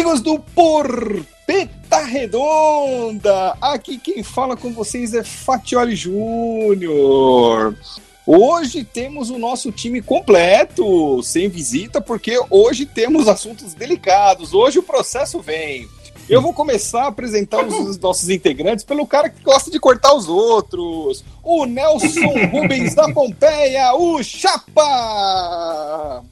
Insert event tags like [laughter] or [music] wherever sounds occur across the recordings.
Amigos do Porpeta Redonda, aqui quem fala com vocês é Fatioli Júnior. Hoje temos o nosso time completo, sem visita, porque hoje temos assuntos delicados. Hoje o processo vem. Eu vou começar a apresentar os [laughs] nossos integrantes pelo cara que gosta de cortar os outros. O Nelson [laughs] Rubens da Pompeia, o Chapa!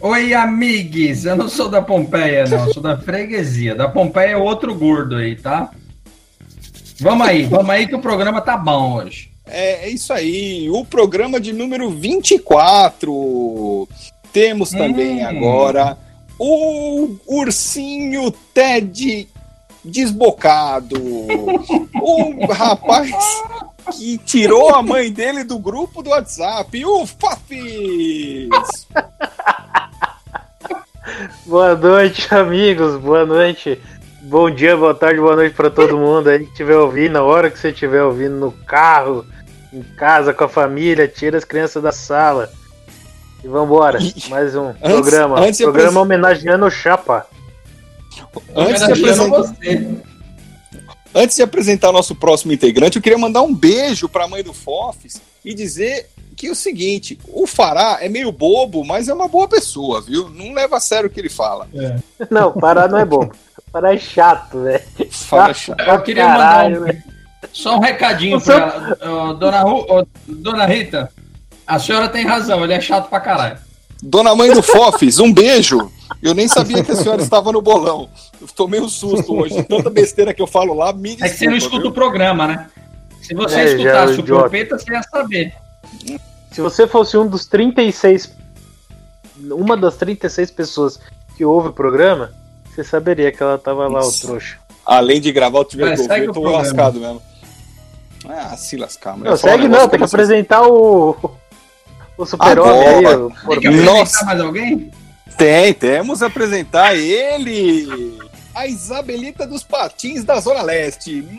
Oi, amigues! Eu não sou da Pompeia, não, sou da freguesia. Da Pompeia é outro gordo aí, tá? Vamos aí, vamos aí que o programa tá bom hoje. É, é isso aí, o programa de número 24. Temos também hum. agora o ursinho Ted desbocado. o rapaz que tirou a mãe dele do grupo do WhatsApp. O Fafis! Boa noite, amigos. Boa noite. Bom dia, boa tarde, boa noite para todo mundo aí que estiver ouvindo. Na hora que você estiver ouvindo no carro, em casa, com a família, tira as crianças da sala. E vambora. Mais um antes, programa. Antes programa homenageando o Chapa. Antes de, apresentar... antes de apresentar o nosso próximo integrante, eu queria mandar um beijo para a mãe do Fofes e dizer que é o seguinte: o Fará é meio bobo, mas é uma boa pessoa, viu? Não leva a sério o que ele fala. É. Não, Fará não é bobo. Fará é chato, velho. Fará é chato. Eu queria Caralho, mandar um, só um recadinho para ela. Dona, Ru, Dona Rita. A senhora tem razão, ele é chato pra caralho. Dona mãe do Fofes, um beijo. Eu nem sabia que a senhora estava no bolão. Eu tomei um susto hoje. [laughs] Tanta besteira que eu falo lá, me desculpa, É que você não escuta viu? o programa, né? Se você é, escutasse o Propeta, você ia saber. Se você fosse um dos 36. Uma das 36 pessoas que ouve o programa, você saberia que ela tava lá, o trouxa. Além de gravar o time do eu tô lascado mesmo. Ah, se lascar, Não, segue não, tem que apresentar o. O super-homem aí. O... Tem Nossa. mais alguém? Tem, temos a apresentar ele! A Isabelita dos Patins da Zona Leste. [laughs]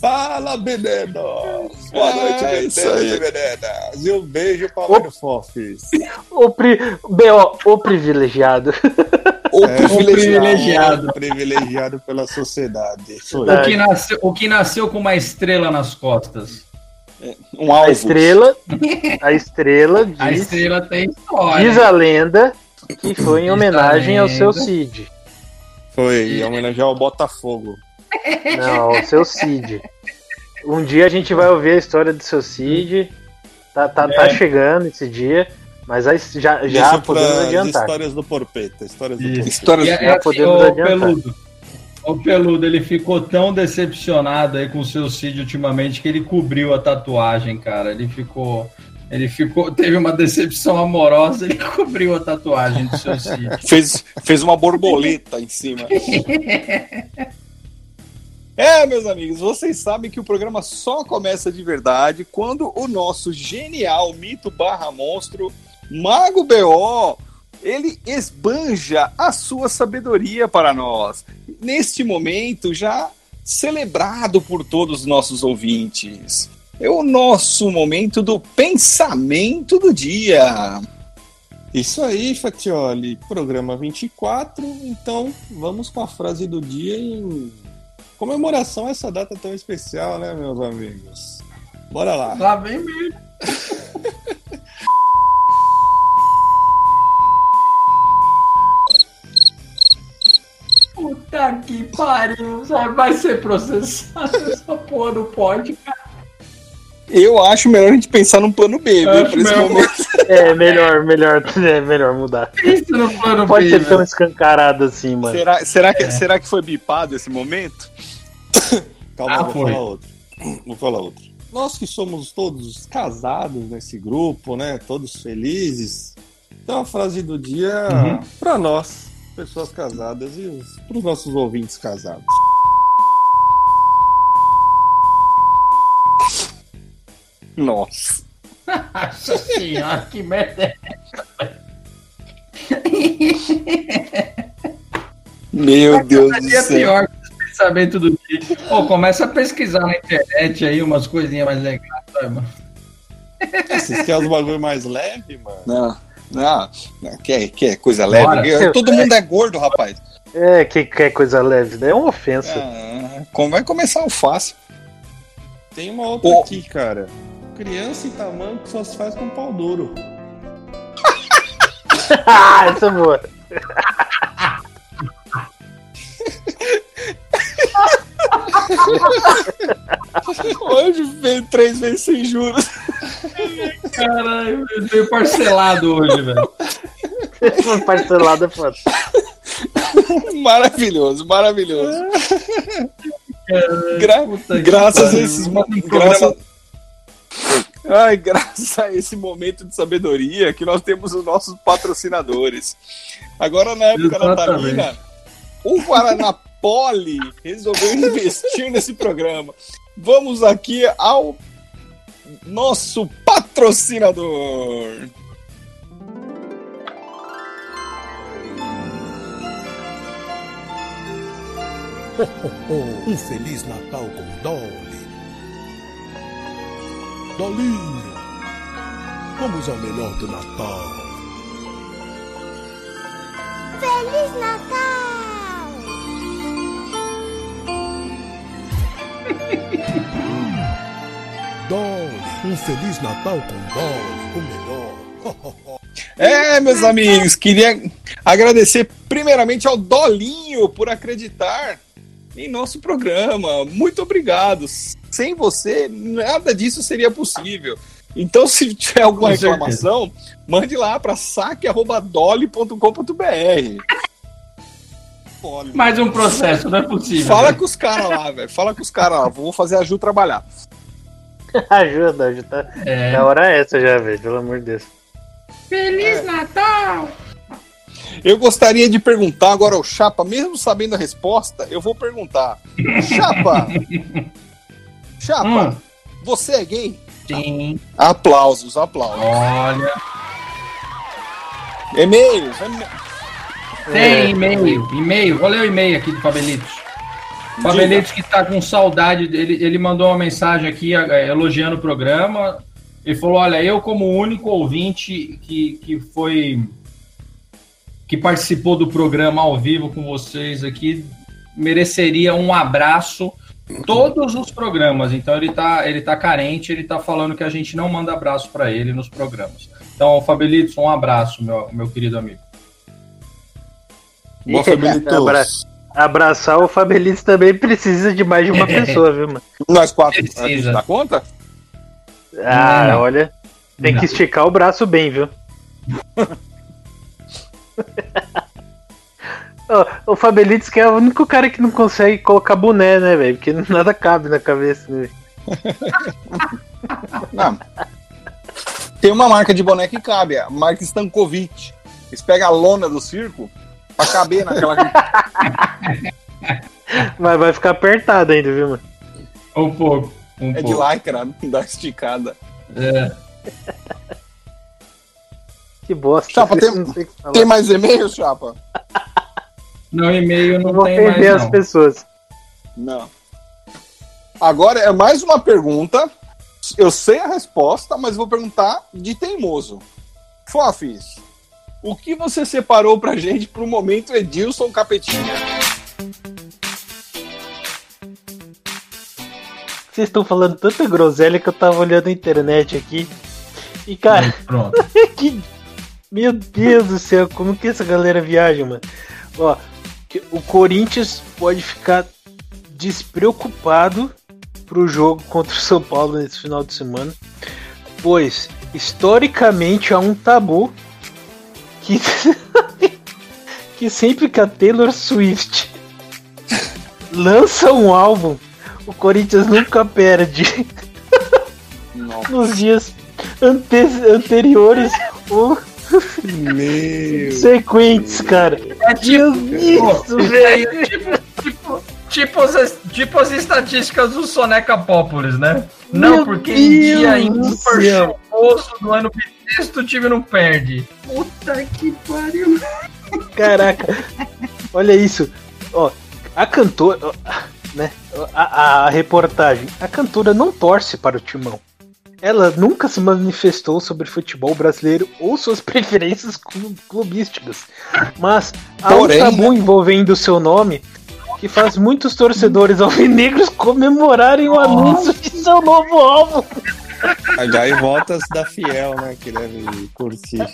Fala, meninos! Boa noite, é isso aí. meninas! E um beijo para o Fofes. O, pri... B.O., o privilegiado. O [laughs] é, privilegiado. O privilegiado pela sociedade. O que, nasceu, o que nasceu com uma estrela nas costas. Um alvo. A estrela, [laughs] a estrela diz, A estrela tem história. Diz a lenda que foi em homenagem ao seu Cid. Foi, em homenagem ao Botafogo. Não, ao seu Cid. Um dia a gente vai ouvir a história do seu Cid. Tá, tá, tá é. tá chegando esse dia. Mas aí já, já podemos adiantar. Histórias do Porpeta. Histórias do Porpeta. Histórias é, já assim, podemos adiantar. Peludo, o Peludo, ele ficou tão decepcionado aí com o seu Cid ultimamente que ele cobriu a tatuagem, cara. Ele ficou. Ele ficou, [laughs] teve uma decepção amorosa, ele [laughs] cobriu a tatuagem do seu Cid. fez, fez uma borboleta em cima. [laughs] É, meus amigos, vocês sabem que o programa só começa de verdade quando o nosso genial mito barra monstro Mago BO, ele esbanja a sua sabedoria para nós. Neste momento, já celebrado por todos os nossos ouvintes. É o nosso momento do pensamento do dia. Isso aí, Fatioli. Programa 24. Então, vamos com a frase do dia em comemoração a essa data tão especial, né, meus amigos? Bora lá. Lá vem mesmo. Pariu, vai ser processado [laughs] essa porra não pode, cara. Eu acho melhor a gente pensar num plano B, viu, esse momento. [laughs] É, melhor, melhor, [laughs] é melhor mudar. Pensa no plano Pode B, ser tão escancarado assim, mano. Será, será, que, é. será que foi bipado esse momento? [coughs] Calma, ah, vou foi. falar outro. Vou falar outro. Nós que somos todos casados nesse grupo, né? Todos felizes. Então a frase do dia uhum. para nós pessoas casadas e para os nossos ouvintes casados. Nossa. Nossa senhora, que merda é Meu Deus do céu. pior pensamento do dia. Pô, começa a pesquisar na internet aí umas coisinhas mais legais, mano. Vocês querem os bagulho mais leve, mano? Não, não. não quer, quer coisa leve? Bora. Todo mundo é gordo, rapaz. É, que quer coisa leve, né? É uma ofensa. Ah, como vai começar o fácil? Tem uma outra oh. aqui, cara. Criança em tamanho que só se faz com pau duro. [laughs] ah, essa é boa. [laughs] Hoje veio três vezes sem juros. Caralho, veio parcelado hoje, velho. [laughs] parcelado é foda. Maravilhoso, maravilhoso. Gra graças a esses graças, Ai, graças a esse momento de sabedoria que nós temos os nossos patrocinadores. Agora, na época Exatamente. natalina, o Guaraná Poli resolveu investir nesse programa. Vamos aqui ao nosso patrocinador. Oh, oh, oh. Um Feliz Natal com Dolly. Dolinho, vamos ao melhor do Natal. Feliz Natal! Um Feliz Natal com Dolly, o melhor. [laughs] É, meus amigos, queria agradecer primeiramente ao Dolinho por acreditar em nosso programa. Muito obrigado. Sem você, nada disso seria possível. Então, se tiver alguma reclamação, mande lá para saque.dolly.com.br. Mais um processo, não é possível. Fala com os caras lá, velho. Fala com os caras lá. Vou fazer a Ju trabalhar. [laughs] Ajuda, ajuda. É. A hora é essa já, velho. Pelo amor de Deus. Feliz é. Natal! Eu gostaria de perguntar agora ao Chapa, mesmo sabendo a resposta, eu vou perguntar. [laughs] Chapa! Chapa, hum. você é gay? Sim. Aplausos, aplausos. Olha. E-mails. Tem e-mail, e-mail. Vou ler o e-mail aqui do Fabelitos. Fabelitos que está com saudade, ele, ele mandou uma mensagem aqui é, elogiando o programa. Ele falou: Olha, eu, como único ouvinte que, que foi que participou do programa ao vivo com vocês aqui mereceria um abraço todos os programas. Então ele tá, ele tá carente, ele tá falando que a gente não manda abraço para ele nos programas. Então, Fabelito, um abraço, meu, meu querido amigo. Boa, Fabelito. Abra abraçar o Fabelito também precisa de mais de uma [laughs] pessoa, viu, mano? Nós quatro precisa. dá conta? Ah, não. olha. Tem não. que esticar o braço bem, viu? [laughs] o Fabelitos que é o único cara que não consegue colocar boné, né, velho? Porque nada cabe na cabeça, né? [laughs] Não. Tem uma marca de boné que cabe, a marca Stankovic. Eles pegam a lona do circo pra caber naquela. [laughs] Mas vai ficar apertado ainda, viu, mano? Um pouco. Um é pouco. de lycra, não dá esticada. É. Que bosta. Chapa, tem, tem mais e-mail, Chapa? Não, e-mail não, não tem mais. Não. as pessoas. Não. Agora é mais uma pergunta. Eu sei a resposta, mas vou perguntar de teimoso. Fofis, o que você separou pra gente pro momento Edilson Capetinha? Vocês estão falando tanta groselha que eu tava olhando a internet aqui. E cara, [laughs] pronto. [laughs] que meu Deus do céu, como que essa galera viaja, mano? Ó, o Corinthians pode ficar despreocupado pro jogo contra o São Paulo nesse final de semana, pois historicamente há um tabu que [laughs] que sempre que a Taylor Swift lança um álbum, o Corinthians nunca perde. Nos dias ante anteriores, o meu. Sequentes, cara. É tipo, isso, velho. Tipo, tipo, tipo, as, tipo as estatísticas do Soneca Populis, né? Não, Meu porque Deus em dia ímpar chuvoso do ano bissexto o time não perde. Puta que pariu. Caraca. Olha isso. Ó, a cantora, né? A, a, a reportagem. A cantora não torce para o timão. ela nunca se manifestou sobre futebol brasileiro ou suas [laughs] preferências clu- clubísticas. Mas há Porém, um tabu envolvendo o seu nome que faz muitos torcedores [laughs] alvinegros comemorarem o anúncio de seu novo álbum. Gaivotas da Fiel, né? Que deve curtir.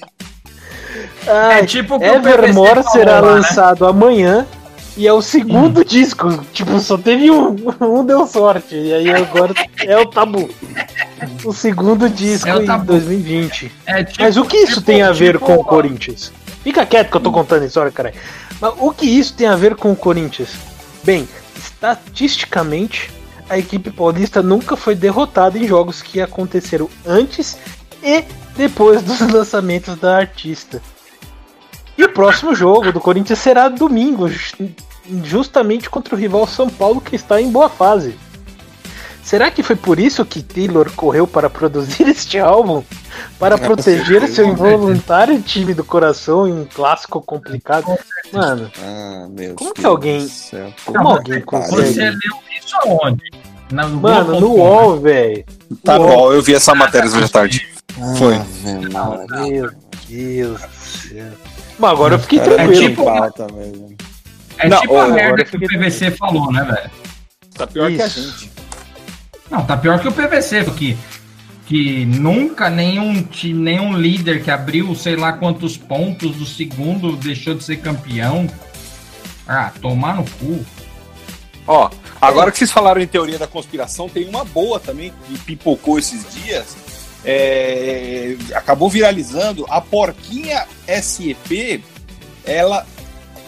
Ai, É tipo o que Evermore será né? lançado amanhã e é o segundo disco. Tipo, só teve um. Um deu sorte. E aí agora é o tabu. O segundo disco É o em tabu. 2020. É tipo- Mas o que isso tipo- tem a ver tipo- com o Corinthians? Fica quieto que eu tô contando a história, caralho. Mas o que isso tem a ver com o Corinthians? Bem, estatisticamente, a equipe paulista nunca foi derrotada em jogos que aconteceram antes e depois dos [laughs] lançamentos da artista. E o próximo jogo do Corinthians será domingo, ju- justamente contra o rival São Paulo, que está em boa fase. Será que foi por isso que Taylor correu para produzir [laughs] este álbum? Para Com proteger certeza. seu involuntário time do coração em um clássico complicado? Mano, Ah, meu Como que Deus alguém- do céu. como alguém consegue? Você leu isso aonde? Na- no Mano, no UOL, velho. Tá UOL. bom, eu vi essa matéria hoje à tarde. Foi. Ave Maria. Meu Deus do céu. Mas agora eu fiquei Era tranquilo. tipo- pauta mesmo. É Não, tipo a merda que o PVC falou, né, velho? Tá pior que a Isso. gente. Não, tá pior que o PVC, porque que nunca nenhum, nenhum líder que abriu sei lá quantos pontos do segundo deixou de ser campeão. Ah, tomar no cu. Ó, agora que vocês falaram em teoria da conspiração, tem uma boa também que pipocou esses dias. É, acabou viralizando. A porquinha SEP, ela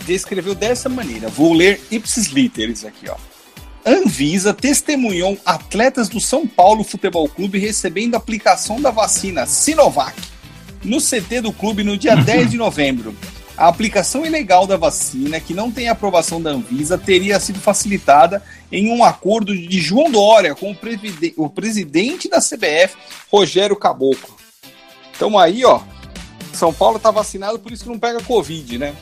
descreveu dessa maneira. Vou ler ipsis literis aqui, ó. Anvisa testemunhou atletas do São Paulo Futebol Clube recebendo aplicação da vacina Sinovac no CT do clube no dia [laughs] 10 de novembro. A aplicação ilegal da vacina, que não tem aprovação da Anvisa, teria sido facilitada em um acordo de João Dória com o, previde- o presidente da CBF, Rogério Caboclo. Então aí, ó, São Paulo tá vacinado, por isso que não pega Covid, né?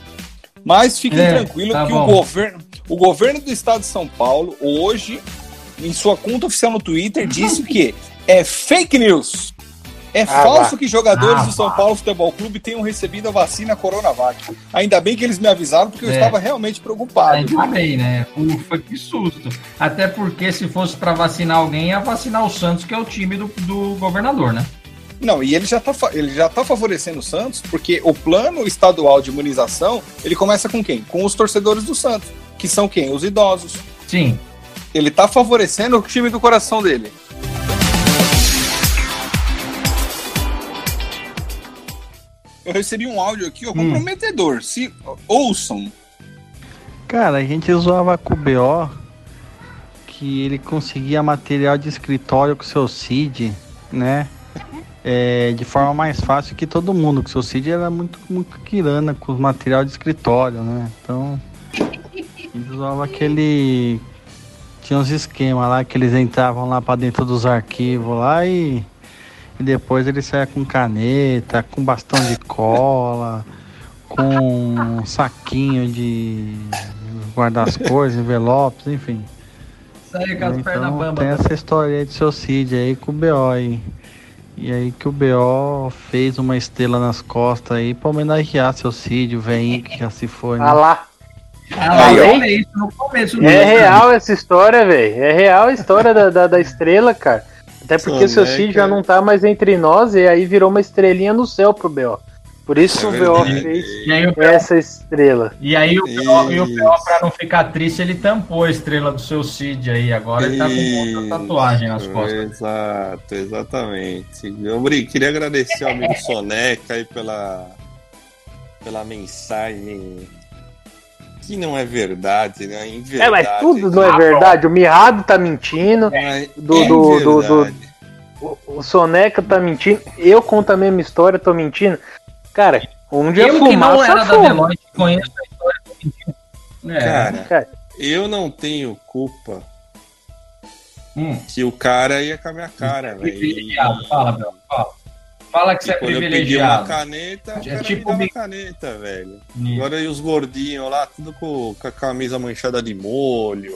Mas fiquem É, tranquilos tá que bom. o governo, o governo do estado de São Paulo, hoje, em sua conta oficial no Twitter, disse que é fake news. É Ah, falso vá. que jogadores Ah, do São. Paulo Futebol Clube tenham recebido a vacina Coronavac. Ainda bem que eles me avisaram, porque eu É. estava realmente preocupado. Ainda bem, né? Ufa, que susto. Até porque se fosse pra vacinar alguém, ia vacinar o Santos, que é o time do, do governador, né? Não, e ele já, tá, ele já tá favorecendo o Santos, porque o plano estadual de imunização, ele começa com quem? Com os torcedores do Santos, que são quem? Os idosos. Sim. Ele tá favorecendo o time do coração dele. Eu recebi um áudio aqui, ó, comprometedor. Se ouçam. Cara, a gente zoava com o BO que ele conseguia material de escritório com o seu CID, né? É, de forma mais fácil que todo mundo, que o seu CID era muito, muito quirana com os material de escritório, né? Então, a gente zoava aquele. Tinha uns esquemas lá que eles entravam lá pra dentro dos arquivos lá e, e depois ele saia com caneta, com bastão de cola, com um saquinho de guardar as coisas, envelopes, enfim. Aí com as pernas Então bambas. tem essa história aí de seu Cid aí com o BO aí. E aí que o BO fez uma estrela nas costas aí pra homenagear seu Cid, o velhinho que já se foi, né? Ah lá. Ah, lá, Aí, eu falei isso no começo do É real essa história, velho. É real a história da, da, da estrela, cara. Até porque o seu Soneca. Cid já não tá mais entre nós e aí virou uma estrelinha no céu pro B.O. Por isso É o B.O. fez E o essa estrela. e aí o P.O., e o Isso. P.O., pra não ficar triste, ele tampou a estrela do seu Cid aí. Agora ele tá com outra tatuagem nas costas. Exato, exatamente. Eu bri- queria agradecer ao amigo Soneca aí pela, pela mensagem que não é verdade, né? Em É, mas tudo não é verdade. O Mirrado tá mentindo, do- é do- do- do- verdade. o, o Soneca tá mentindo, eu conto a mesma história, tô mentindo. Cara, onde Eu que não fumaça era da fuma. Deloitte conheço a história do mentira. É. Cara, Cara. eu não tenho culpa Hum. que o cara ia com a minha cara, velho. Fala, Bel. Fala. Fala que você é privilegiado. caneta, o É cara tipo me dava caneta, velho. Isso. Agora e os gordinhos lá, tudo com, com a camisa manchada de molho,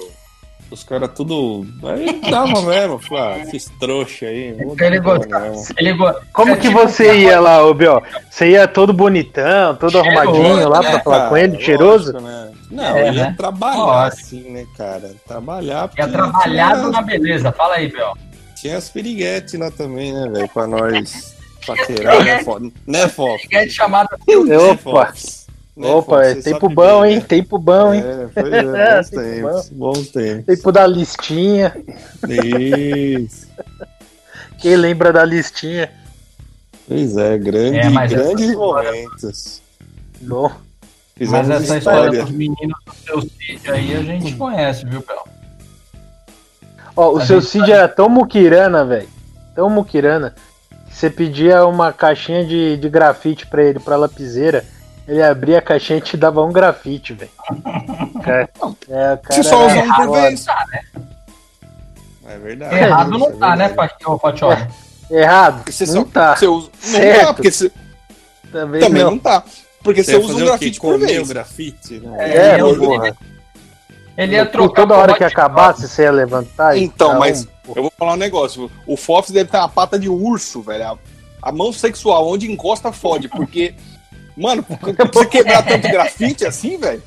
Os caras tudo. Aí dava mesmo, falei, ah, esses trouxa aí. dar Ele gostava. Ele go- Como É que tipo você ia lá, ô Bió? Você ia todo bonitão, todo Cheiroso, arrumadinho lá né, pra falar cara? com ele, cheiroso? Lógico, né? Não, É, eu ia né? trabalhar Lógico. assim, né, cara? Trabalhar. É trabalhado tinha, na beleza. Fala aí, Bel. tinha as piriguetes lá também, né, velho? Pra nós paquerar, né, Fox? Né, Fox? É de chamada. Né, Opa, Fox? Né, opa, é tempo bom, bem, hein? né? Tempo bom, hein? É, pois [laughs] é, bons Tempo tempos, bons tempos. Tempo da listinha. Isso. Quem lembra da listinha? Pois é, grande, É, grandes momentos. Bom, Fizemos Mas essa história. história dos meninos do seu sítio aí a gente conhece, viu, Bel? ó, o A seu Cid era tão muquirana, velho. Tão muquirana. Você pedia uma caixinha de, de grafite pra ele, pra lapiseira. Ele abria a caixinha e te dava um grafite, velho. É, o cara Você só era usa um por vez. É verdade. Errado isso não é tá, né, verdade. Fati- ô, Fatioli? Errado. Você não só- tá. Você usa, não Certo. tá, porque você Também, também não. não tá. Porque Você usa um grafite por vez. grafite? Né? É, eu- porra. Ele ia trocar toda hora que acabasse, você ia levantar e Então, dar mas um- eu vou falar um negócio. O Fox deve ter uma pata de urso, velho. A, a mão sexual, onde encosta, fode. Porque, [laughs] mano, você quebrar tanto [laughs] grafite assim, velho?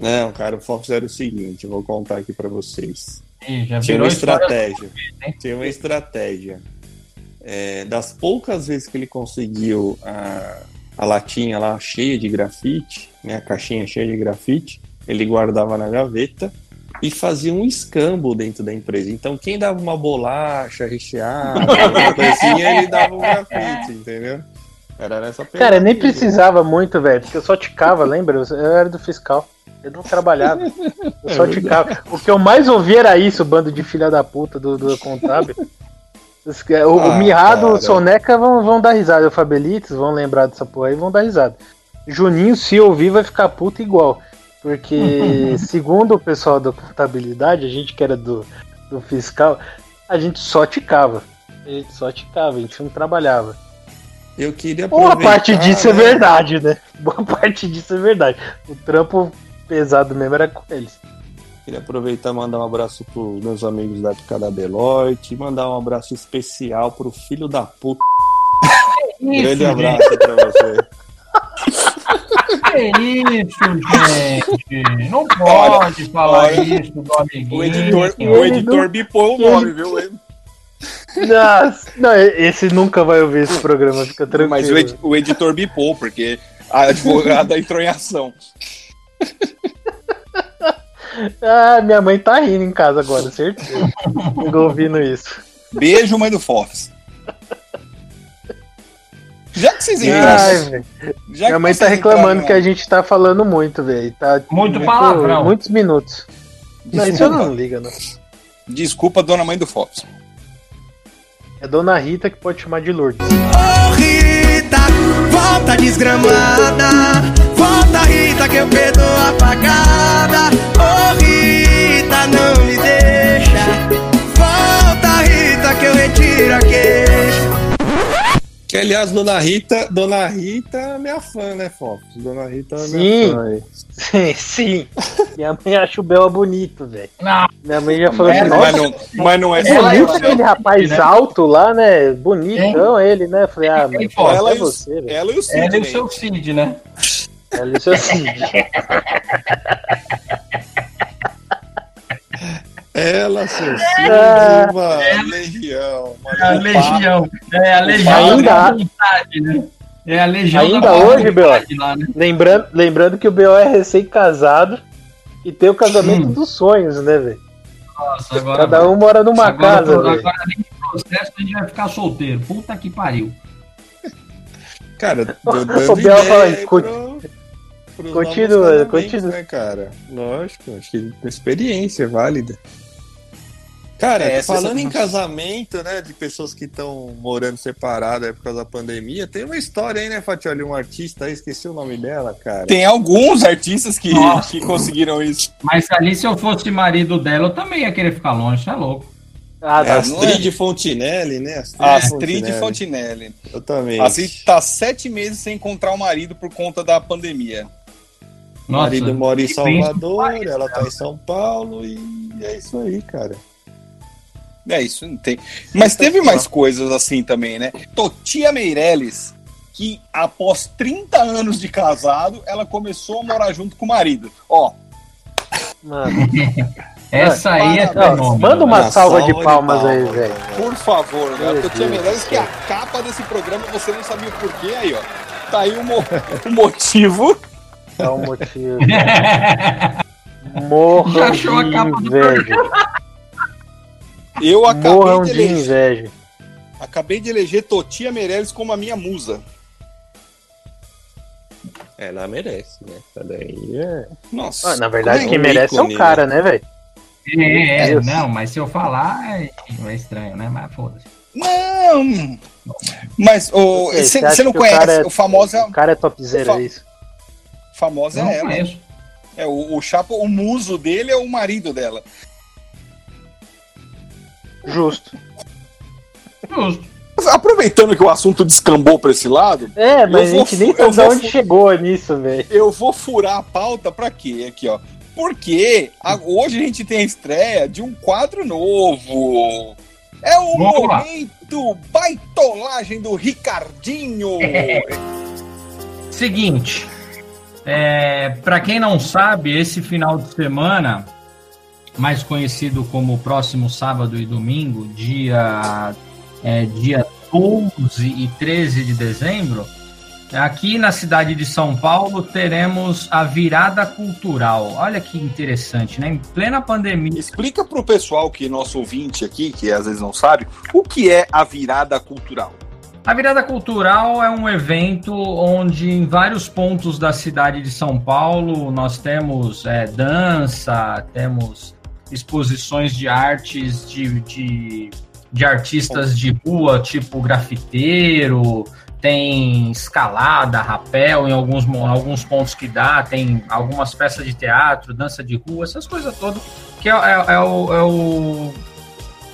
Não, cara, o Fox era o seguinte, eu vou contar aqui pra vocês. Tinha uma estratégia. Tinha uma estratégia. É, das poucas vezes que ele conseguiu a, a latinha lá cheia de grafite, né, a caixinha cheia de grafite, ele guardava na gaveta e fazia um escambo dentro da empresa. Então, quem dava uma bolacha recheada, [laughs] uma coisinha, ele dava um grafite, entendeu? Era nessa Cara, nem pegada. precisava muito, velho, porque eu só ticava, lembra? Eu era do fiscal. Eu não trabalhava. Eu só [laughs] ticava. O que eu mais ouvia era isso, bando de filha da puta do, do contábil. Os que- O, o Ah, Mirrado, cara. o Soneca vão, vão dar risada. O Fabelites vão lembrar dessa porra aí vão dar risada. Juninho, se ouvir, vai ficar puto igual. Porque, [laughs] segundo o pessoal da contabilidade, a gente que era do, do fiscal, a gente só ticava. A gente só ticava, a gente não trabalhava. Eu queria Boa parte disso é né? verdade, né? Boa parte disso é verdade. O trampo pesado mesmo era com eles. Queria aproveitar e mandar um abraço pros meus amigos da época da Deloitte, e mandar um abraço especial pro filho da puta. Grande abraço pra você. Que isso, [laughs] gente? Não pode falar olha, isso do amiguinho. O editor, o editor não- bipou o nome, viu? [laughs] Nossa, não, esse nunca vai ouvir esse programa, fica tranquilo. Mas o, edi- o editor bipou, porque a advogada entrou em ação. [laughs] Ah, minha mãe tá rindo em casa agora, certeza. Fico ouvindo isso. Beijo, mãe do Fox. Já que vocês entraram. Minha mãe tá reclamando entraram que a gente tá falando muito, velho. Tá Muito palavrão. Muitos minutos. Não, isso eu Desculpa. não liga, não. Desculpa, dona mãe do Fox. É Dona Rita que pode chamar de Lourdes. Ô Rita, volta desgramada. Volta, Rita, que eu perdoo a pagada. Ô Rita, não me deixa. Volta, Rita, que eu retiro a queixa. Que aliás, Dona Rita, Dona Rita é minha fã, né, Fox? Dona Rita é Sim. minha fã aí. Sim, [laughs] sim. Minha mãe acha o Bela bonito, velho. Minha mãe já falou É, assim, Mas não, mas não é é só Ela- ela, bonito né? aquele rapaz né? alto lá, né? Bonitão ele, né? Falei, ah, mãe, foi? Ela é você, velho. Ela e o ela e o seu Cid, né? Ela e o seu Cid. [laughs] Ela, seu Ah. filho, uma legião. uma É a legião. É a legião Ainda- da vontade, né? É a legião Ainda da hoje, vontade lá, né? Lembrando, lembrando que o B.O. é recém-casado e tem o casamento Hum. dos sonhos, né, velho? Nossa, agora. Cada um mora numa agora, casa, agora, além de processo, a gente vai ficar solteiro. Puta que pariu. Cara, [laughs] O Biel fala, aí "Conti- pro- pros continua, continua." Né, cara? Lógico, acho que experiência é válida. Cara, É, falando em casamento, né, de pessoas que estão morando separadas por causa da pandemia, tem uma história aí, né, Fatioli? Um artista aí, esqueci o nome dela, cara. Tem alguns artistas que, Nossa. que conseguiram isso. Mas ali, se eu fosse marido dela, eu também ia querer ficar longe, é louco. Ah, É tá. Astrid Fontinelli, né? Astrid Fontinelli. Eu também. Assim, tá sete meses sem encontrar o marido por conta da pandemia. O marido mora em Salvador, ela tá em São Paulo e é isso aí, cara. É isso, não tem. Mas teve mais coisas assim também, né? Totia Meirelles, que após 30 anos de casado, ela começou a morar junto com o marido. Ó, Mano, [laughs] Essa aí é fenômeno. manda uma salva, salva de de palmas aí, palmas, velho. por favor, né? Totia Meirelles, que é a capa desse programa, você não sabia o porquê, aí, ó. Tá aí o, mo- o motivo. É um motivo. [laughs] Morram Já achou a capa do inveja. Eu acabei Morram de, de eleger, inveja. acabei de eleger Totia Meirelles como a minha musa. Ela merece, né? Essa daí é. Nossa. Ah, na verdade, como quem é- merece é o cara, né, velho? É, é, não, mas se eu falar é, é estranho, né? Mas foda-se. Não! Mas o, Você você não que o conhece cara é- o famoso, O cara é topzera, Fa- é isso. famosa Não é ela. conheço. É, o, o Chapa, o muso dele é o marido dela. Justo. Justo. Aproveitando que o assunto descambou pra esse lado, É, mas a gente nem sabe onde chegou nisso, velho. eu vou furar a pauta pra quê? Aqui, ó. Porque a- hoje a gente tem a estreia de um quadro novo. É o Vamos lá. momento baitolagem do Ricardinho. Seguinte, é, para quem não sabe, esse final de semana, mais conhecido como próximo sábado e domingo, dia, é, dia 12 e 13 de dezembro, aqui na cidade de São Paulo teremos a virada cultural. Olha que interessante, né? Em plena pandemia. Explica pro pessoal que nosso ouvinte aqui, que às vezes não sabe, o que é a virada cultural. A Virada Cultural é um evento onde em vários pontos da cidade de São Paulo nós temos é, dança, temos exposições de artes de, de, de artistas de rua, tipo grafiteiro, tem escalada, rapel em alguns, alguns pontos que dá, tem algumas peças de teatro, dança de rua, essas coisas todas, que é, é- é o- é o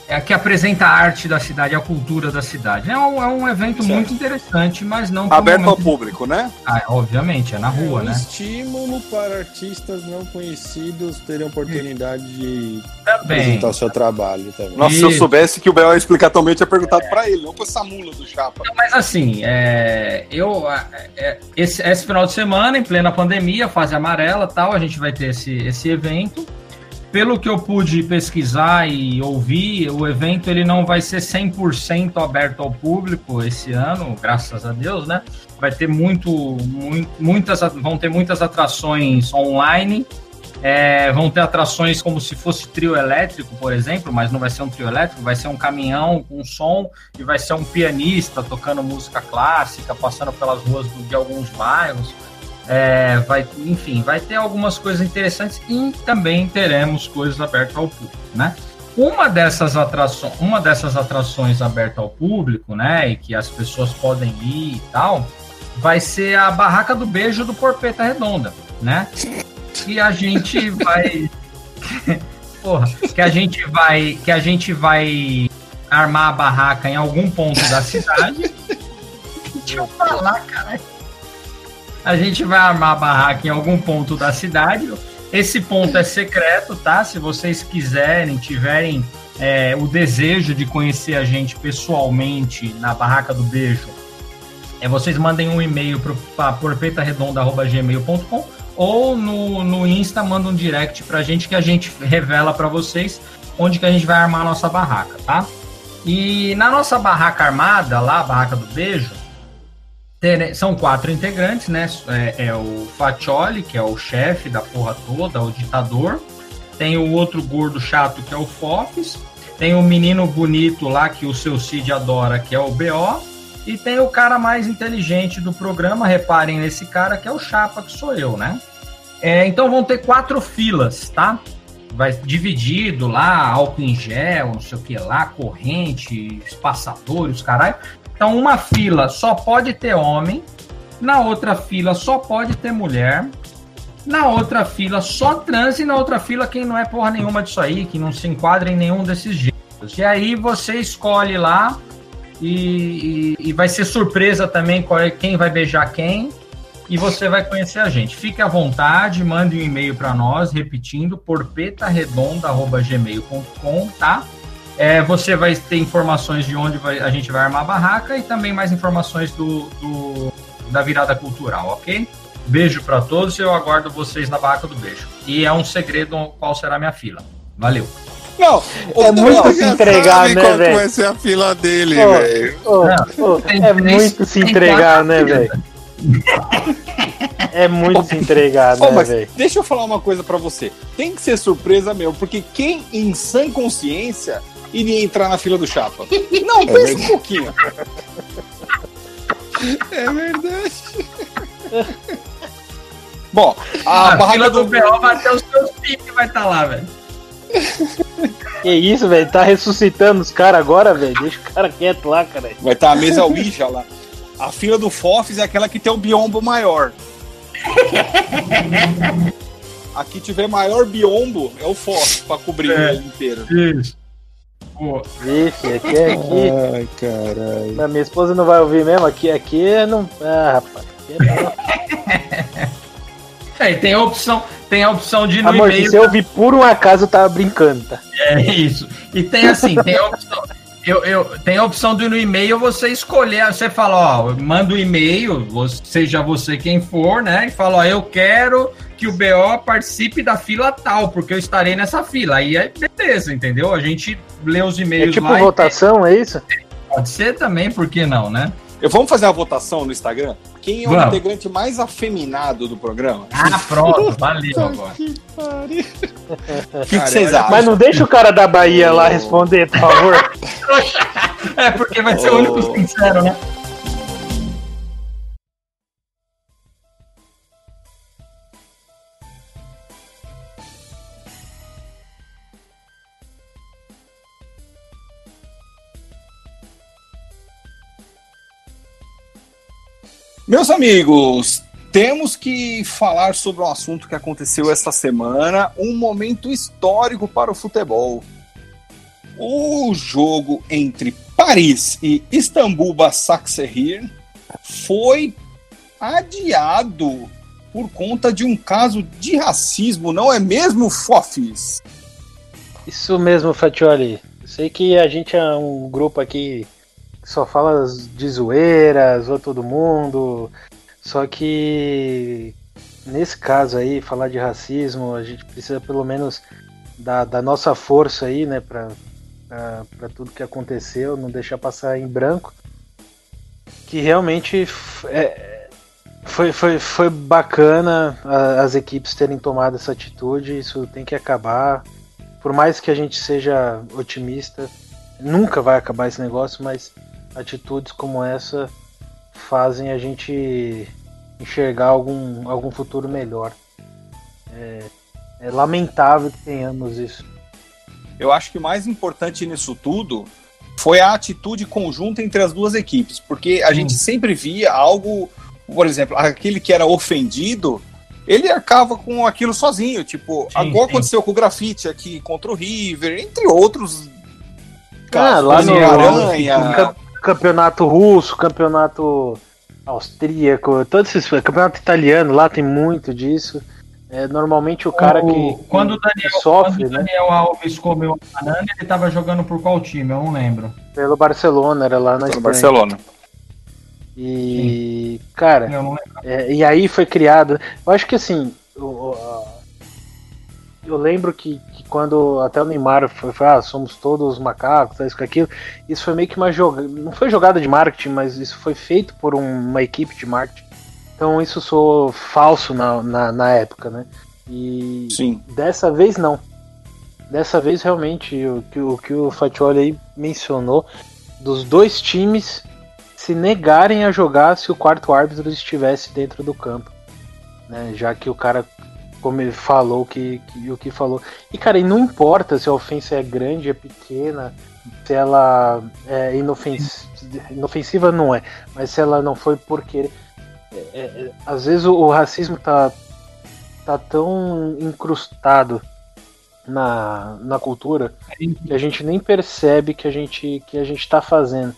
é a que apresenta a arte da cidade, a cultura da cidade. É um, é um evento Certo. muito interessante, mas não Aberto ao momento- público, né? Ah, obviamente, é na rua, é um né? estímulo para artistas não conhecidos terem oportunidade de Também. apresentar o seu trabalho também. Nossa, se eu soubesse que o Bel ia explicar também, eu tinha perguntado pra ele, não pra essa mula do Chapa. Mas assim, é, eu é, é, esse, esse final de semana, em plena pandemia, fase amarela tal, a gente vai ter esse, esse evento. Pelo que eu pude pesquisar e ouvir, o evento ele não vai ser 100% aberto ao público esse ano, graças a Deus, né? Vai ter muito, muito muitas, vão ter muitas atrações online, é, vão ter atrações como se fosse trio elétrico, por exemplo, mas não vai ser um trio elétrico, vai ser um caminhão com som e vai ser um pianista tocando música clássica, passando pelas ruas de alguns bairros. É, vai, enfim, vai ter algumas coisas interessantes e também teremos coisas abertas ao público, né? Uma dessas atrações, uma dessas atrações abertas ao público, né, e que as pessoas podem ir e tal, vai ser a barraca do beijo do Porpeta Redonda, né? E a gente [laughs] vai Porra, que a gente vai que a gente vai armar a barraca em algum ponto da cidade. [laughs] Deixa eu falar, cara. A gente vai armar a barraca em algum ponto da cidade. Esse ponto é secreto, tá? Se vocês quiserem, tiverem é, o desejo de conhecer a gente pessoalmente na Barraca do Beijo, é, vocês mandem um e-mail para porpetaredonda.gmail.com ou no, no Insta manda um direct pra gente que a gente revela para vocês onde que a gente vai armar a nossa barraca, tá? E na nossa barraca armada, lá, a barraca do beijo, são quatro integrantes, né? É, é o Fatioli, que é o chefe da porra toda, o ditador. Tem o outro gordo chato, que é o Fofes. Tem o menino bonito lá, que o seu Cid adora, que é o BO. E tem o cara mais inteligente do programa, reparem nesse cara, que é o Chapa, que sou eu, né? É, então vão ter quatro filas, tá? Vai dividido lá, álcool em gel, não sei o que lá, corrente, espaçadores, caralho. Então, uma fila só pode ter homem, na outra fila só pode ter mulher, na outra fila só trans e na outra fila quem não é porra nenhuma disso aí, que não se enquadra em nenhum desses jeitos. E aí você escolhe lá e, e- e vai ser surpresa também é- quem vai beijar quem. e você vai conhecer a gente. Fique à vontade, mande um e-mail para nós, repetindo, porpetaredonda.gmail.com, tá? É, você vai ter informações de onde vai, a gente vai armar a barraca e também mais informações do, do da virada cultural, ok? Beijo para todos e eu aguardo vocês na barraca do beijo. E é um segredo qual será a minha fila. Valeu. Não, É muito se entregar, né, velho? vai ser a fila dele, velho. é muito se entregar, né, velho? É muito se entregar, né, velho? deixa eu falar uma coisa pra você. Tem que ser surpresa mesmo, porque quem em sã consciência iria entrar na fila do Chapa? Não, pensa um pouquinho. É verdade. Bom, a, A, barraca fila do do BO vai até os seus filhos vai estar lá, velho. Que isso, velho? Tá ressuscitando os caras agora, velho? Deixa o cara quieto lá, cara. vai estar a mesa Ouija lá. A fila do Fofs é aquela que tem o biombo maior. [laughs] A que tiver maior biombo é o Fofs pra cobrir É. ele inteiro. Isso. Pô, Vixe, aqui é aqui. Ai, caralho. Mas minha esposa não vai ouvir mesmo. Aqui, aqui não. Ah, rapaz. Aqui é... é, e tem a opção, tem a opção de ir no Amor, se e-mail. você ouvir por um acaso, eu tava brincando, tá? É isso. E tem assim, tem a opção. Eu, eu, tem a opção de no e-mail você escolher, você fala, ó, manda o e-mail, você- seja você quem for, né? E fala, ó, eu quero que o BO participe da fila tal, porque eu estarei nessa fila. Aí é beleza, entendeu? A gente lê os É e-mails tipo lá. e- votação, é isso? Pode ser também, por que não, né? Eu, vamos fazer uma votação no Instagram? Quem é o Vamos. integrante mais afeminado do programa? Ah, pronto, valeu agora. O que, que vocês acham? Mas não deixa o cara da Bahia lá responder, por favor. [laughs] É, porque vai ser o único sincero, né? Meus amigos, temos que falar sobre um assunto que aconteceu esta semana, um momento histórico para o futebol. O jogo entre Paris e Istambul Basaksehir foi adiado por conta de um caso de racismo, não é mesmo, Fofis? Isso mesmo, Fatioli. Sei que a gente é um grupo aqui só fala de zoeira, zoa todo mundo. Só que nesse caso aí, falar de racismo, a gente precisa pelo menos da, da nossa força aí, né, pra, pra, pra tudo que aconteceu, não deixar passar em branco. Que realmente é, foi, foi, foi bacana as equipes terem tomado essa atitude, isso tem que acabar por mais que a gente seja otimista, nunca vai acabar esse negócio, mas atitudes como essa fazem a gente enxergar algum, algum futuro melhor. É, é lamentável que tenhamos isso. Eu acho que o mais importante nisso tudo foi a atitude conjunta entre as duas equipes, porque a gente sempre via algo, por exemplo, aquele que era ofendido, ele acaba com aquilo sozinho, tipo, Sim, sim. aconteceu com o grafite aqui contra o River, entre outros. Ah, lá no- Aranha, Campeonato russo, campeonato austríaco, todos esses campeonato italiano lá tem muito disso. É, normalmente o cara que, O- quando o Daniel, que sofre, quando o né, Daniel Alves comeu a banana, ele tava jogando por qual time? Eu não lembro. pelo Barcelona, era lá na no Espanha. Barcelona. E, cara, Eu não lembro. É, e aí foi criado. Eu acho que assim. o- eu lembro que, que quando até o Neymar foi, foi ah, somos todos macacos, isso com aquilo. Isso foi meio que uma jogada. Não foi jogada de marketing, mas isso foi feito por um- uma equipe de marketing. Então isso soou falso na, na, na época, né? E Sim. dessa vez não. Dessa vez realmente o que o, que o Fatioli aí mencionou dos dois times se negarem a jogar se o quarto árbitro estivesse dentro do campo. Né? Já que o cara, como ele falou, que, que- o que falou. E cara, e não importa se a ofensa é grande, é pequena, se ela é inofens- inofensiva, não é, mas se ela não foi por querer. É, é, é, às vezes o, o racismo tá, tá tão incrustado na, na cultura que a gente nem percebe que a gente que a gente está fazendo.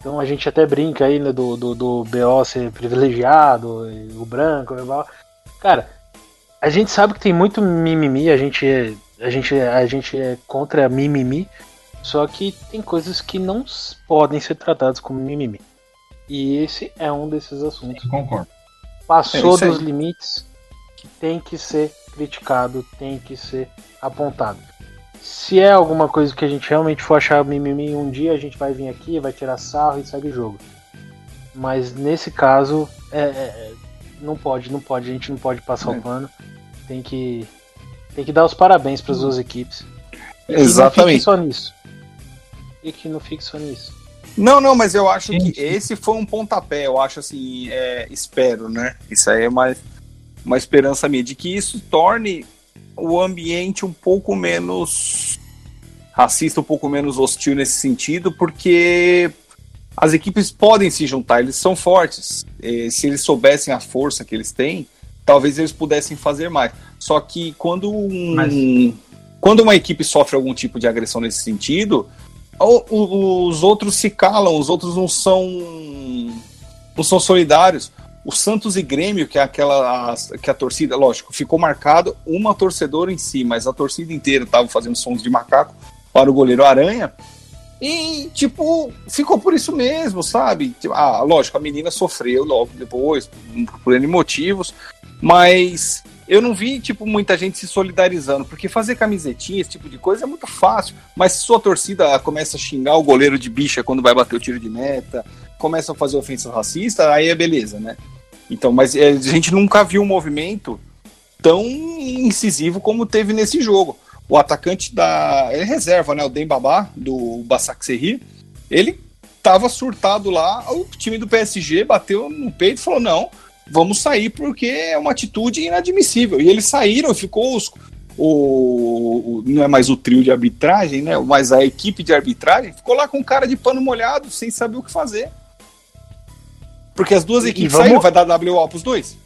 Então a gente até brinca aí né, do, do, do BO ser privilegiado, o branco, cara, a gente sabe que tem muito mimimi, a gente, é, a gente, é, a gente é contra mimimi, só que tem coisas que não podem ser tratadas como mimimi. E esse é um desses assuntos. Eu concordo. Passou é dos limites, tem que ser criticado, tem que ser apontado. Se é alguma coisa que a gente realmente for achar mimimi um dia, a gente vai vir aqui, vai tirar sarro e segue o jogo. Mas nesse caso, é, é, não pode, não pode, a gente não pode passar é. o pano. Tem que, tem que dar os parabéns para as duas equipes. E Exatamente. não fique só nisso. E que não fique só nisso. Não, não, mas eu acho que esse foi um pontapé. Eu acho assim, é, espero, né? Isso aí é mais uma esperança minha de que isso torne o ambiente um pouco menos racista, um pouco menos hostil nesse sentido, porque as equipes podem se juntar, eles são fortes. E se eles soubessem a força que eles têm, talvez eles pudessem fazer mais. Só que quando um, Mas... quando uma equipe sofre algum tipo de agressão nesse sentido, os outros se calam, os outros não são não são solidários o Santos e Grêmio, que é aquela que a torcida, lógico, ficou marcado uma torcedora em si, mas a torcida inteira estava fazendo sons de macaco para o goleiro Aranha. E, tipo, ficou por isso mesmo, sabe? Tipo, ah, lógico, a menina sofreu logo depois, por N motivos, mas eu não vi, tipo, muita gente se solidarizando, porque fazer camisetinha, esse tipo de coisa é muito fácil, mas se sua torcida começa a xingar o goleiro de bicha quando vai bater o tiro de meta, começa a fazer ofensas racistas, aí é beleza, né? Então, mas é, a gente nunca viu um movimento tão incisivo como teve nesse jogo. O atacante da. Ele é reserva, né? O Dembabá, do Basak Serri. Ele tava surtado lá, o time do PSG bateu no peito e falou: não, vamos sair porque é uma atitude inadmissível. E eles saíram, ficou os, o, o, não é mais o trio de arbitragem, né? Mas a equipe de arbitragem ficou lá com cara de pano molhado, sem saber o que fazer. Porque as duas equipes vamos... saíram, vai dar WO pros dois.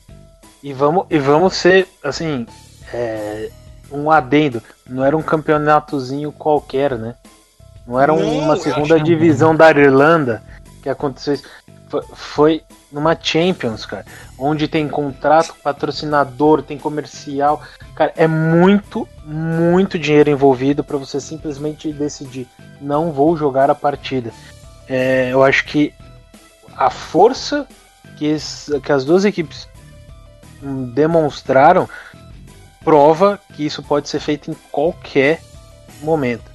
E vamos, e vamos ser, assim, é, um adendo. Não era um campeonatozinho qualquer, né? Não era não, uma segunda divisão da Irlanda que aconteceu isso. Foi, foi numa Champions, cara, onde tem contrato, patrocinador, tem comercial. Cara, é muito, muito dinheiro envolvido para você simplesmente decidir não vou jogar a partida. É, eu acho que a força que, que as duas equipes demonstraram prova que isso pode ser feito em qualquer momento.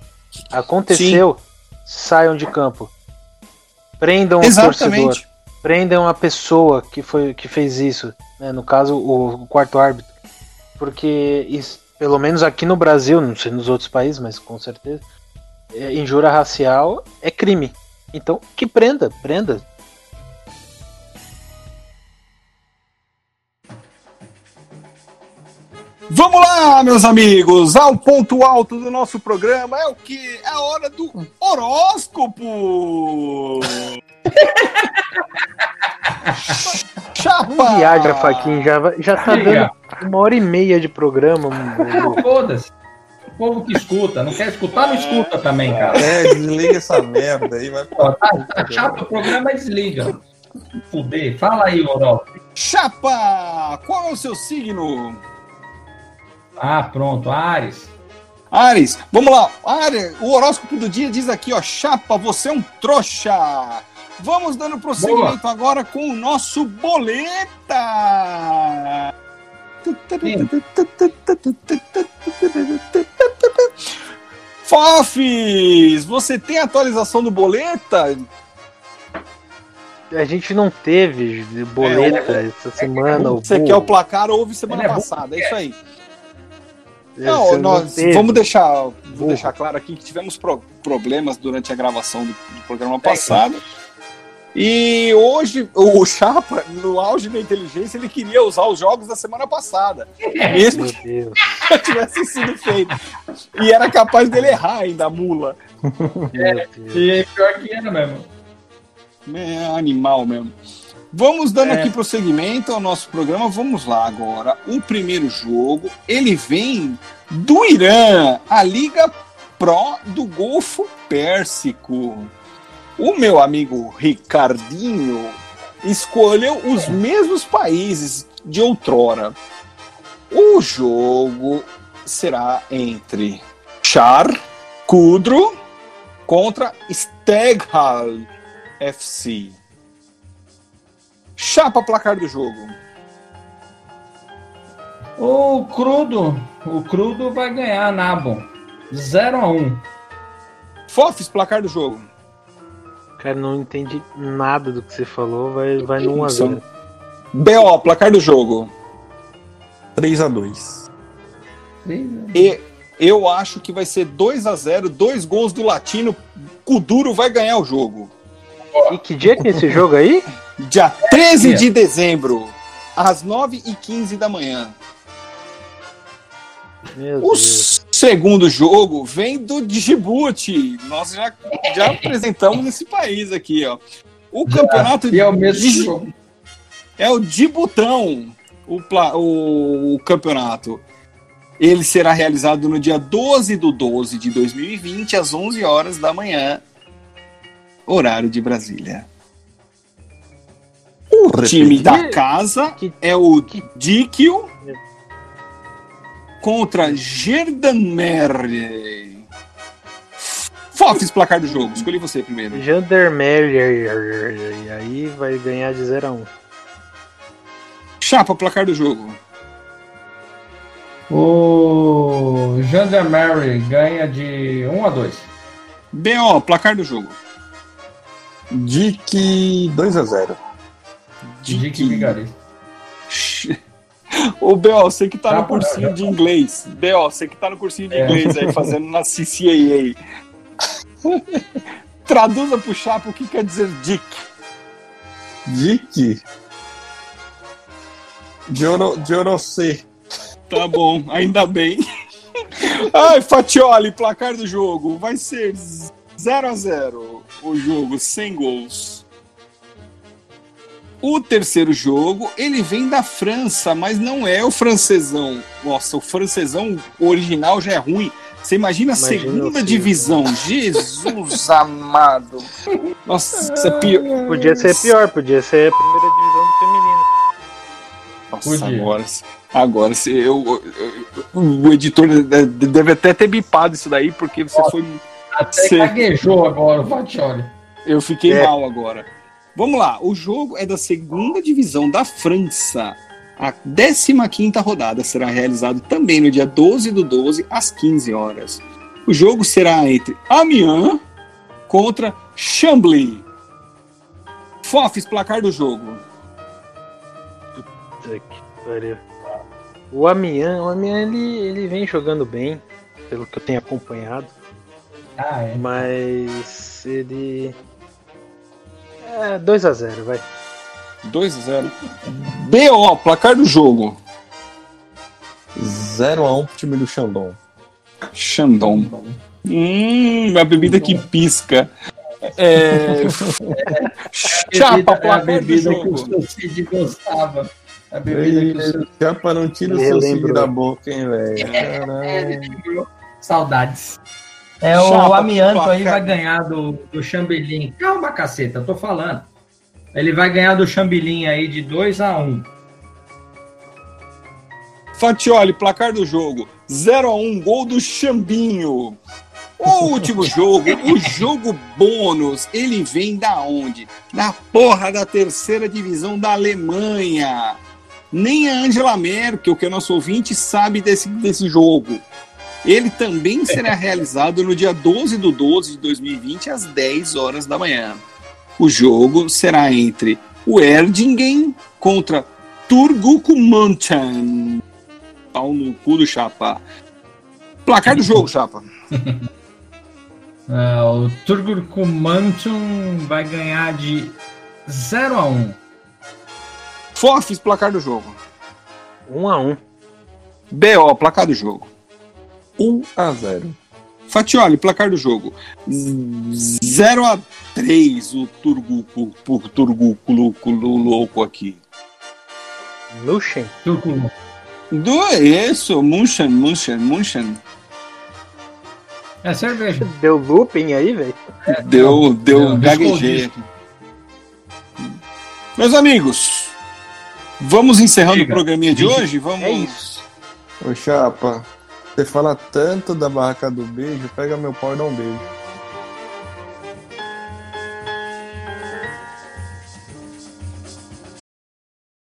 Aconteceu, Sim. saiam de campo. Prendam o torcedor. Prendam a pessoa que, foi, que fez isso. Né? No caso, o, quarto árbitro. Porque, isso, pelo menos aqui no Brasil, não sei nos outros países, mas com certeza, é, injúria racial é crime. Então, que prenda, prenda. Vamos lá, meus amigos, ao ponto alto do nosso programa é o que? É a hora do horóscopo! Chapa! Viagra, Faquinha, já, já tá dando uma hora e meia de programa. Foda-se. O povo que escuta, não quer escutar, não escuta também, cara. É, desliga essa merda aí, vai. Tá, tá chato o programa, desliga. Fuder. Fala aí, horóscopo. Chapa! Qual é o seu signo? Ah, pronto, Ares. Ares, vamos lá. Ares, o horóscopo do dia diz aqui, ó, chapa, você é um trouxa. Vamos dando prosseguimento Boa. agora com o nosso boleta. Fafis, você tem atualização do boleta? A gente não teve boleta é, essa semana. Você quer o placar? Houve semana é passada, é isso aí. Não, nós vamos deixar, vou deixar claro aqui que tivemos pro, problemas durante a gravação do, do programa passado. E hoje o Chapa, no auge da inteligência, ele queria usar os jogos da semana passada. Mesmo que [laughs] tivesse sido feito. E era capaz dele errar ainda, a mula. É, e pior que era mesmo. É animal mesmo. Vamos dando é. aqui prosseguimento ao nosso programa. Vamos lá agora. O primeiro jogo, ele vem do Irã, a Liga Pro do Golfo Pérsico. O meu amigo Ricardinho escolheu os mesmos países de outrora. O jogo será entre Char Kudro contra Steghal FC. Chapa placar do jogo. O Crudo, o Crudo vai ganhar Nabo. 0 a 1 Fofes, placar do jogo. Cara, não entendi nada do que você falou, vai, vai no 1x0. BO, placar do jogo. 3 a 2 E eu acho que vai ser 2 a 0 dois gols do Latino. Kuduro vai ganhar o jogo. E que dia que é esse jogo aí? [laughs] Dia 13 de dezembro, às 9h15 da manhã. Meu O Deus. Segundo jogo vem do Djibouti. Nós já, já [laughs] apresentamos esse país aqui, ó. O campeonato E é o mesmo é o Djibutão, o, pla- o, o campeonato. Ele será realizado no dia 12 do 12 de 2020, às 11 horas da manhã, horário de Brasília. O time da casa Que- é o Dikio contra Gerdanmerle. Fofes, placar do jogo. Escolhi você primeiro. Jandermeyer. E aí vai ganhar de 0x1. Chapa, placar do jogo. O Gendarmerie ganha de 1 a 2 BO, placar do jogo. Dick 2 a 0 Dick Vigarista. Ô, B.O., você que tá Tá no bom, cursinho de inglês. B.O., você que tá no cursinho de É. inglês aí, fazendo na CCAA. [laughs] Traduza pro Chapa o que quer dizer dick. Dick Joro, Jorocê. Tá bom, ainda bem. [laughs] Ai, Fatioli, placar do jogo. Vai ser 0 a 0 o jogo, sem gols. O terceiro jogo, ele vem da França, mas não é o francesão. Nossa, o francesão original já é ruim. Você imagina a Imagina segunda divisão. [laughs] Jesus amado. Nossa, isso é pior. Podia ser pior, podia ser a primeira divisão do feminino. Nossa, Podia. agora, agora se eu, eu- o editor de- de- deve até ter bipado isso daí, porque você foi. Até Sim. gaguejou agora o Fatioli. Eu fiquei É. mal agora. Vamos lá, o jogo é da segunda divisão da França. A 15 rodada será realizado também no dia 12 do 12, às 15 horas. O jogo será entre Amiens contra Chambly. Fofes, placar do jogo. Puta que pariu. O Amian, o Amian ele, ele vem jogando bem, pelo que eu tenho acompanhado, Ah, é. mas ele. É 2x0, vai. 2 a 0. BO, placar do jogo. 0 a 1 pro time do Xandão. Xandão. Hum, a bebida que pisca. É... Chapa, é a placar do bebida que o seu Cid gostava. A bebida que o seu Chapa não tira o Me seu da boca, hein, velho. Caralho. Saudades. É o Chapa, Amianto aí vai ganhar do, do Chambelim. Calma, caceta, eu tô falando. Ele vai ganhar do Chambelim aí de 2 a 1 Fatioli, placar do jogo. 0 a 1 gol do Chambinho. O último [laughs] jogo, o jogo bônus, ele vem da onde? Da porra da terceira divisão da Alemanha. Nem a Angela Merkel, que é nosso ouvinte, sabe desse, desse jogo. Ele também será realizado no dia 12 do 12 de 2020, às 10 horas da manhã. O jogo será entre o Erdingen contra Turgucumantan. Pau no cu do Chapa. Placar do jogo, Chapa. É, [laughs] o Turgurkumantum vai ganhar de 0 a 1 Fofes, placar do jogo. 1x1. BO, placar do jogo. 1 a 0 Fatioli, placar do jogo. 0 a 3 o Turguco, o Turguco louco, louco aqui. Nuschen? Turco Do isso, Munchen, Munchen, Munchen. É cerveja. Deu looping aí, velho? Deu, deu Não, gaguejei. Meus amigos, vamos encerrando Diga. o programinha de Diga. hoje? Vamos. É isso. Ô, Chapa, você fala tanto da barraca do beijo, pega meu pau e dá um beijo.